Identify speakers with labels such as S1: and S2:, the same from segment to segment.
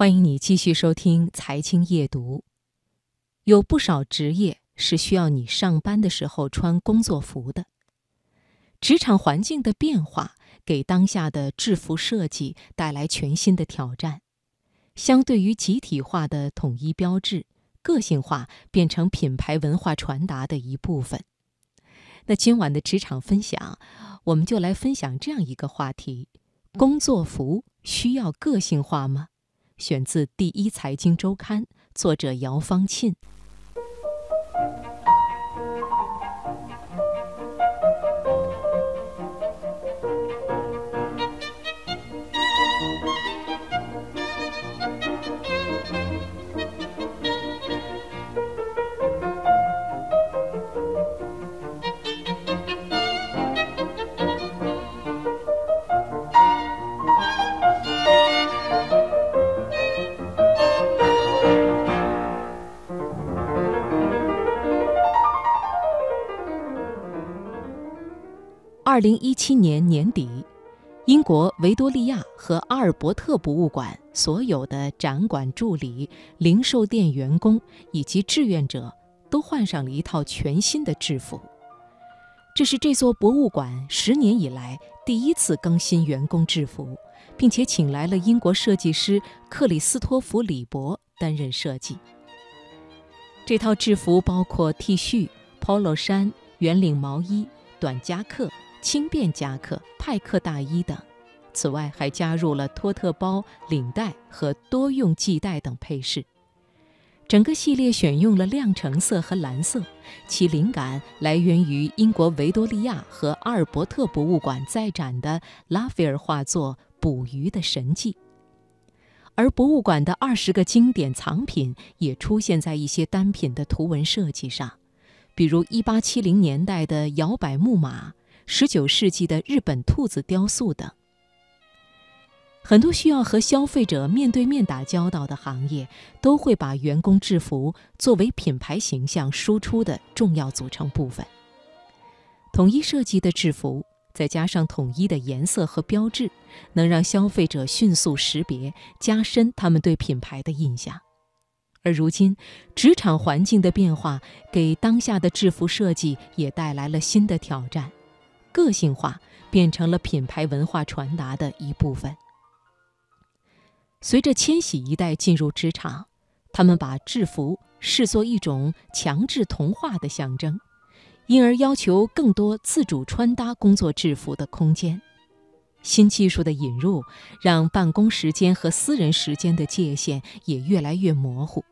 S1: 欢迎你继续收听《财经夜读》。有不少职业是需要你上班的时候穿工作服的。职场环境的变化给当下的制服设计带来全新的挑战。相对于集体化的统一标志，个性化变成品牌文化传达的一部分。那今晚的职场分享，我们就来分享这样一个话题：工作服需要个性化吗？选自《第一财经周刊》，作者姚方沁。二零一七年年底，英国维多利亚和阿尔伯特博物馆所有的展馆助理、零售店员工以及志愿者都换上了一套全新的制服。这是这座博物馆十年以来第一次更新员工制服，并且请来了英国设计师克里斯托弗·李伯担任设计。这套制服包括 T 恤、polo 衫、圆领毛衣、短夹克。轻便夹克、派克大衣等，此外还加入了托特包、领带和多用系带等配饰。整个系列选用了亮橙色和蓝色，其灵感来源于英国维多利亚和阿尔伯特博物馆在展的拉斐尔画作《捕鱼的神迹》，而博物馆的二十个经典藏品也出现在一些单品的图文设计上，比如1870年代的摇摆木马。十九世纪的日本兔子雕塑等，很多需要和消费者面对面打交道的行业，都会把员工制服作为品牌形象输出的重要组成部分。统一设计的制服，再加上统一的颜色和标志，能让消费者迅速识别，加深他们对品牌的印象。而如今，职场环境的变化，给当下的制服设计也带来了新的挑战。个性化变成了品牌文化传达的一部分。随着千禧一代进入职场，他们把制服视作一种强制同化的象征，因而要求更多自主穿搭工作制服的空间。新技术的引入，让办公时间和私人时间的界限也越来越模糊。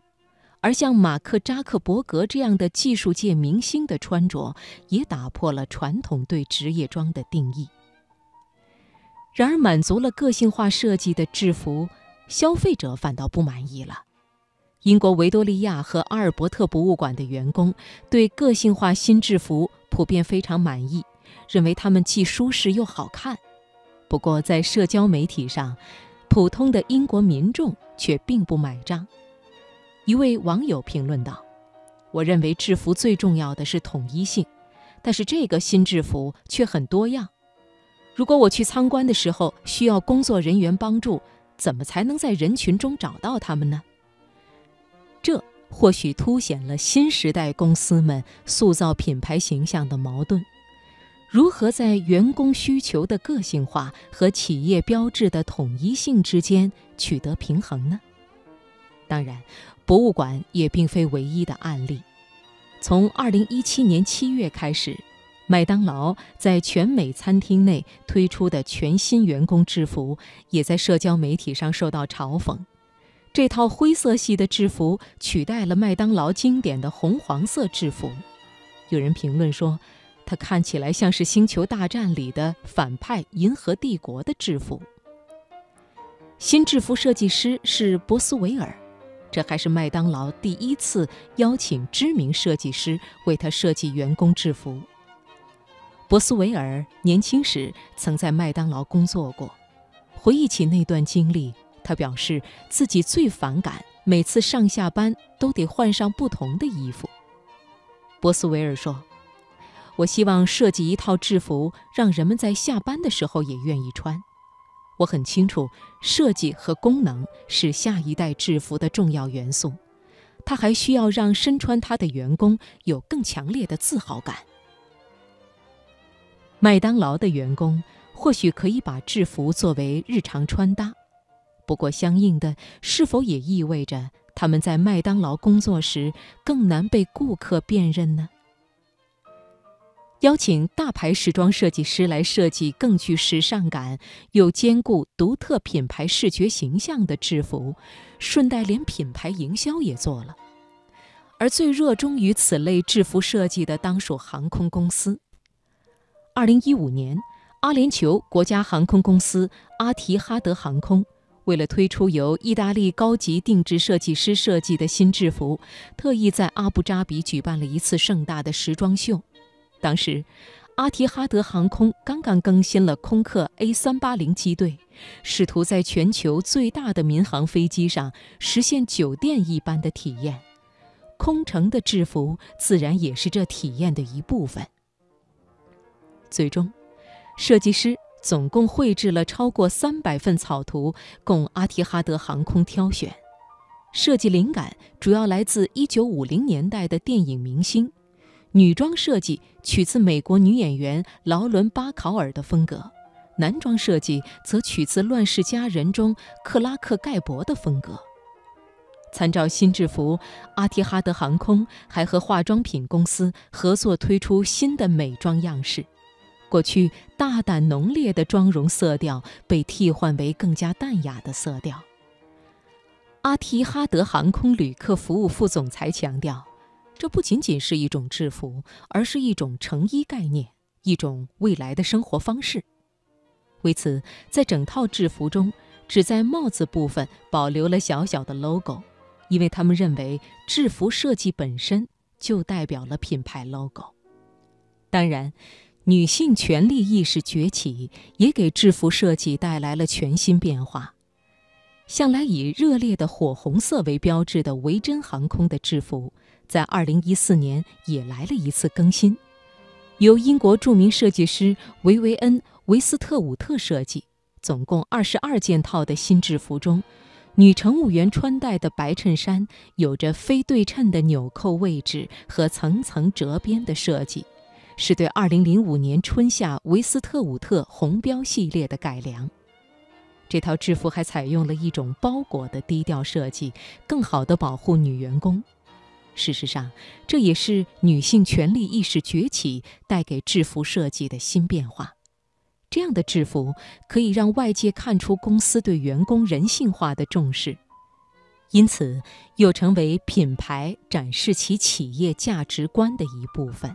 S1: 而像马克扎克伯格这样的技术界明星的穿着，也打破了传统对职业装的定义。然而，满足了个性化设计的制服，消费者反倒不满意了。英国维多利亚和阿尔伯特博物馆的员工对个性化新制服普遍非常满意，认为它们既舒适又好看。不过，在社交媒体上，普通的英国民众却并不买账。一位网友评论道：“我认为制服最重要的是统一性，但是这个新制服却很多样。如果我去参观的时候需要工作人员帮助，怎么才能在人群中找到他们呢？”这或许凸显了新时代公司们塑造品牌形象的矛盾：如何在员工需求的个性化和企业标志的统一性之间取得平衡呢？当然。博物馆也并非唯一的案例。从2017年7月开始，麦当劳在全美餐厅内推出的全新员工制服，也在社交媒体上受到嘲讽。这套灰色系的制服取代了麦当劳经典的红黄色制服。有人评论说，它看起来像是《星球大战》里的反派银河帝国的制服。新制服设计师是博斯维尔。这还是麦当劳第一次邀请知名设计师为他设计员工制服。博斯维尔年轻时曾在麦当劳工作过，回忆起那段经历，他表示自己最反感每次上下班都得换上不同的衣服。博斯维尔说：“我希望设计一套制服，让人们在下班的时候也愿意穿。我很清楚，设计和功能是下一代制服的重要元素。它还需要让身穿它的员工有更强烈的自豪感。麦当劳的员工或许可以把制服作为日常穿搭，不过相应的，是否也意味着他们在麦当劳工作时更难被顾客辨认呢？邀请大牌时装设计师来设计更具时尚感又兼顾独特品牌视觉形象的制服，顺带连品牌营销也做了。而最热衷于此类制服设计的，当属航空公司。二零一五年，阿联酋国家航空公司阿提哈德航空为了推出由意大利高级定制设计师设计的新制服，特意在阿布扎比举办了一次盛大的时装秀。当时，阿提哈德航空刚刚更新了空客 A 三八零机队，试图在全球最大的民航飞机上实现酒店一般的体验。空乘的制服自然也是这体验的一部分。最终，设计师总共绘制了超过三百份草图，供阿提哈德航空挑选。设计灵感主要来自一九五零年代的电影明星。女装设计取自美国女演员劳伦·巴考尔的风格，男装设计则取自《乱世佳人》中克拉克·盖博的风格。参照新制服，阿提哈德航空还和化妆品公司合作推出新的美妆样式。过去大胆浓烈的妆容色调被替换为更加淡雅的色调。阿提哈德航空旅客服务副总裁强调。这不仅仅是一种制服，而是一种成衣概念，一种未来的生活方式。为此，在整套制服中，只在帽子部分保留了小小的 logo，因为他们认为制服设计本身就代表了品牌 logo。当然，女性权利意识崛起也给制服设计带来了全新变化。向来以热烈的火红色为标志的维珍航空的制服。在二零一四年也来了一次更新，由英国著名设计师维维恩·维斯特伍特设计，总共二十二件套的新制服中，女乘务员穿戴的白衬衫有着非对称的纽扣位置和层层折边的设计，是对二零零五年春夏维斯特伍特红标系列的改良。这套制服还采用了一种包裹的低调设计，更好地保护女员工。事实上，这也是女性权利意识崛起带给制服设计的新变化。这样的制服可以让外界看出公司对员工人性化的重视，因此又成为品牌展示其企业价值观的一部分。